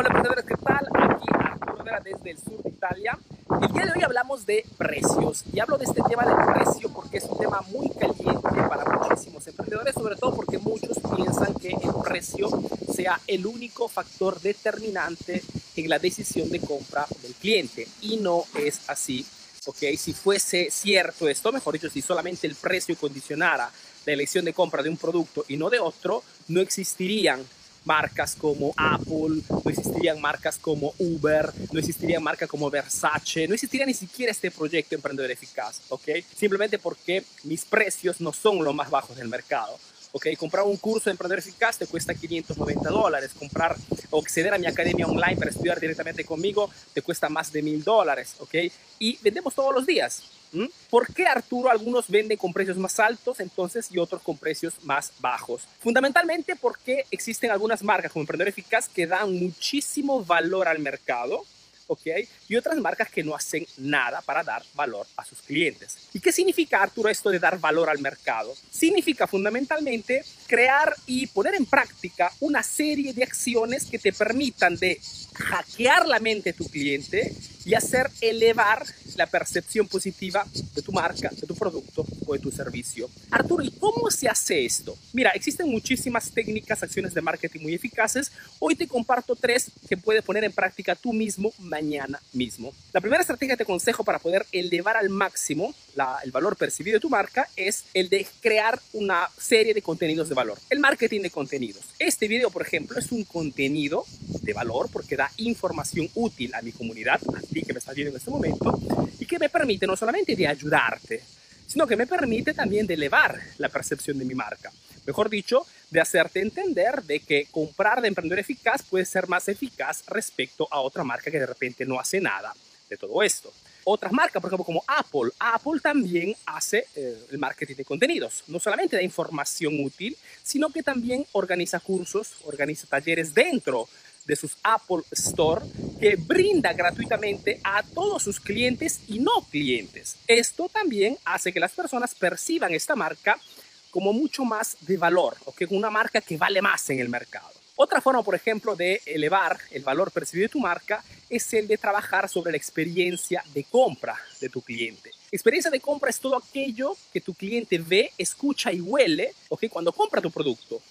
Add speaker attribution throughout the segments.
Speaker 1: Hola emprendedores, ¿qué tal? Aquí Arturo Vera desde el sur de Italia. El día de hoy hablamos de precios y hablo de este tema del precio porque es un tema muy caliente para muchísimos emprendedores, sobre todo porque muchos piensan que el precio sea el único factor determinante en la decisión de compra del cliente y no es así. ¿ok? Si fuese cierto esto, mejor dicho, si solamente el precio condicionara la elección de compra de un producto y no de otro, no existirían marcas como Apple, no existirían marcas como Uber, no existirían marcas como Versace, no existiría ni siquiera este proyecto Emprendedor Eficaz, ¿ok? Simplemente porque mis precios no son los más bajos del mercado. ¿ok? Comprar un curso de emprendedor eficaz te cuesta 590 dólares. Comprar o acceder a mi academia online para estudiar directamente conmigo te cuesta más de mil dólares, ¿ok? Y vendemos todos los días. ¿Por qué Arturo algunos venden con precios más altos entonces y otros con precios más bajos? Fundamentalmente porque existen algunas marcas como Emprendedor Eficaz que dan muchísimo valor al mercado, ¿ok? Y otras marcas que no hacen nada para dar valor a sus clientes. ¿Y qué significa, Arturo, esto de dar valor al mercado? Significa fundamentalmente crear y poner en práctica una serie de acciones que te permitan de hackear la mente de tu cliente y hacer elevar la percepción positiva de tu marca, de tu producto o de tu servicio. Arturo, ¿y cómo se hace esto? Mira, existen muchísimas técnicas, acciones de marketing muy eficaces. Hoy te comparto tres que puedes poner en práctica tú mismo mañana mismo. La primera estrategia que te consejo para poder elevar al máximo el valor percibido de tu marca es el de crear una serie de contenidos de valor. El marketing de contenidos. Este video, por ejemplo, es un contenido de valor porque da información útil a mi comunidad, a ti que me estás viendo en este momento, y que me permite no solamente de ayudarte, sino que me permite también de elevar la percepción de mi marca. Mejor dicho, de hacerte entender de que comprar de emprendedor eficaz puede ser más eficaz respecto a otra marca que de repente no hace nada de todo esto. Otras marcas, por ejemplo, como Apple. Apple también hace eh, el marketing de contenidos. No solamente da información útil, sino que también organiza cursos, organiza talleres dentro de sus Apple Store que brinda gratuitamente a todos sus clientes y no clientes. Esto también hace que las personas perciban esta marca como mucho más de valor o que una marca que vale más en el mercado. Otra forma, por ejemplo, de elevar el valor percibido de tu marca es el de trabajar sobre la experiencia de compra de tu cliente. Experiencia de compra es todo aquello que tu cliente ve, escucha y huele ¿okay? cuando compra tu producto.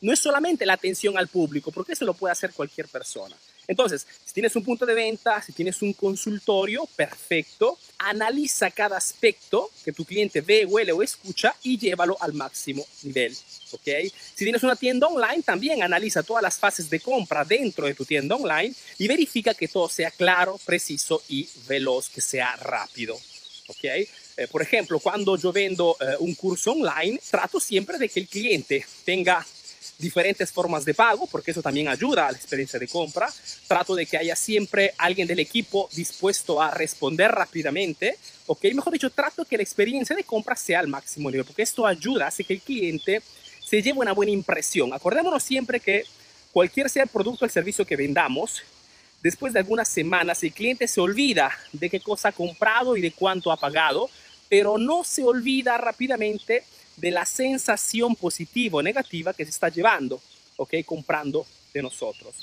Speaker 1: No es solamente la atención al público, porque eso lo puede hacer cualquier persona. Entonces, si tienes un punto de venta, si tienes un consultorio, perfecto, analiza cada aspecto que tu cliente ve, huele o escucha y llévalo al máximo nivel. ¿ok? Si tienes una tienda online, también analiza todas las fases de compra dentro de tu tienda online y verifica que todo sea claro, preciso y veloz, que sea rápido. ¿ok? Eh, por ejemplo, cuando yo vendo eh, un curso online, trato siempre de que el cliente tenga diferentes formas de pago, porque eso también ayuda a la experiencia de compra. Trato de que haya siempre alguien del equipo dispuesto a responder rápidamente, ok, mejor dicho, trato que la experiencia de compra sea al máximo nivel, porque esto ayuda, hace que el cliente se lleve una buena impresión. Acordémonos siempre que cualquier sea el producto o el servicio que vendamos, después de algunas semanas el cliente se olvida de qué cosa ha comprado y de cuánto ha pagado, pero no se olvida rápidamente de la sensación positiva o negativa que se está llevando, ¿ok? Comprando de nosotros.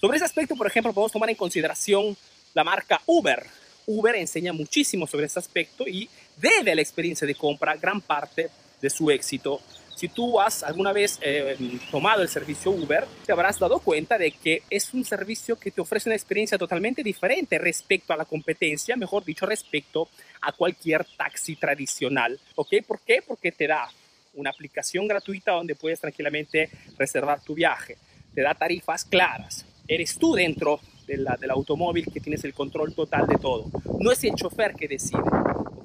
Speaker 1: Sobre ese aspecto, por ejemplo, podemos tomar en consideración la marca Uber. Uber enseña muchísimo sobre ese aspecto y debe a la experiencia de compra gran parte de su éxito si tú has alguna vez eh, tomado el servicio Uber, te habrás dado cuenta de que es un servicio que te ofrece una experiencia totalmente diferente respecto a la competencia, mejor dicho, respecto a cualquier taxi tradicional. ¿Ok? ¿Por qué? Porque te da una aplicación gratuita donde puedes tranquilamente reservar tu viaje. Te da tarifas claras. Eres tú dentro del automóvil que tienes el control total de todo. No es el chofer que decide.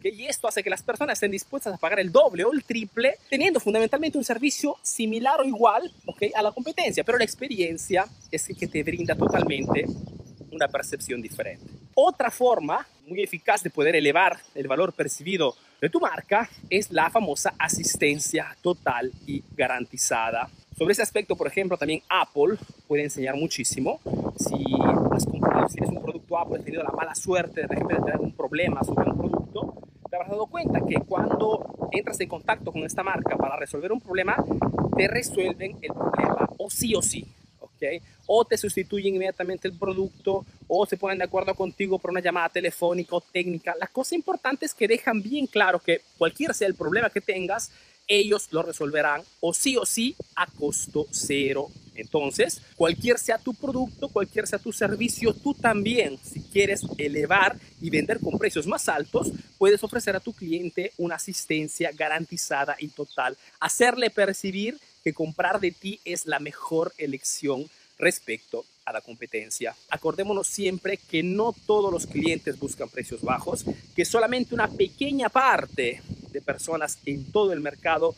Speaker 1: Y esto hace que las personas estén dispuestas a pagar el doble o el triple, teniendo fundamentalmente un servicio similar o igual ¿okay? a la competencia, pero la experiencia es que te brinda totalmente una percepción diferente. Otra forma muy eficaz de poder elevar el valor percibido de tu marca es la famosa asistencia total y garantizada. Sobre ese aspecto, por ejemplo, también Apple puede enseñar muchísimo. Si has comprado, si eres un producto Apple, has tenido la mala suerte de de tener un problema sobre un producto, te habrás dado cuenta que cuando entras en contacto con esta marca para resolver un problema, te resuelven el problema o sí o sí. ¿ok? o te sustituyen inmediatamente el producto o se ponen de acuerdo contigo por una llamada telefónica o técnica. La cosa importante es que dejan bien claro que cualquier sea el problema que tengas, ellos lo resolverán o sí o sí a costo cero. Entonces, cualquier sea tu producto, cualquier sea tu servicio, tú también, si quieres elevar y vender con precios más altos, puedes ofrecer a tu cliente una asistencia garantizada y total. Hacerle percibir que comprar de ti es la mejor elección respecto a la competencia. Acordémonos siempre que no todos los clientes buscan precios bajos, que solamente una pequeña parte personas en todo el mercado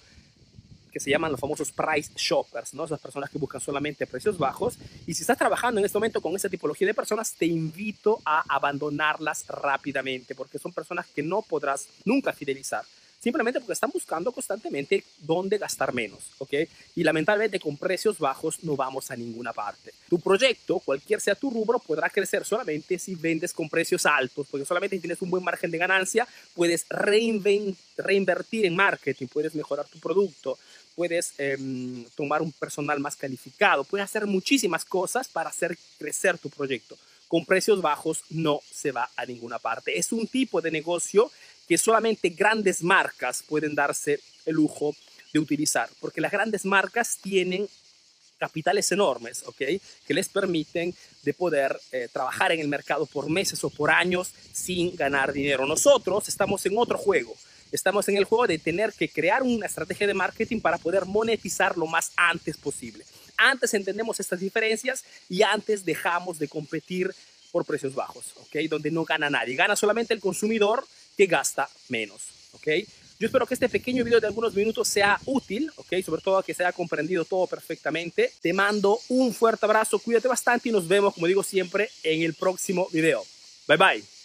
Speaker 1: que se llaman los famosos price shoppers, ¿no? Esas personas que buscan solamente precios bajos. Y si estás trabajando en este momento con esa tipología de personas, te invito a abandonarlas rápidamente, porque son personas que no podrás nunca fidelizar simplemente porque están buscando constantemente dónde gastar menos, ¿ok? Y lamentablemente con precios bajos no vamos a ninguna parte. Tu proyecto, cualquier sea tu rubro, podrá crecer solamente si vendes con precios altos, porque solamente si tienes un buen margen de ganancia, puedes reinvertir en marketing, puedes mejorar tu producto, puedes em, tomar un personal más calificado, puedes hacer muchísimas cosas para hacer crecer tu proyecto. Con precios bajos no se va a ninguna parte. Es un tipo de negocio que solamente grandes marcas pueden darse el lujo de utilizar, porque las grandes marcas tienen capitales enormes, ¿ok? Que les permiten de poder eh, trabajar en el mercado por meses o por años sin ganar dinero. Nosotros estamos en otro juego. Estamos en el juego de tener que crear una estrategia de marketing para poder monetizar lo más antes posible. Antes entendemos estas diferencias y antes dejamos de competir por precios bajos, ¿ok? Donde no gana nadie. Gana solamente el consumidor que gasta menos, ¿ok? Yo espero que este pequeño video de algunos minutos sea útil, ¿ok? Sobre todo que se haya comprendido todo perfectamente. Te mando un fuerte abrazo, cuídate bastante y nos vemos, como digo siempre, en el próximo video. Bye bye.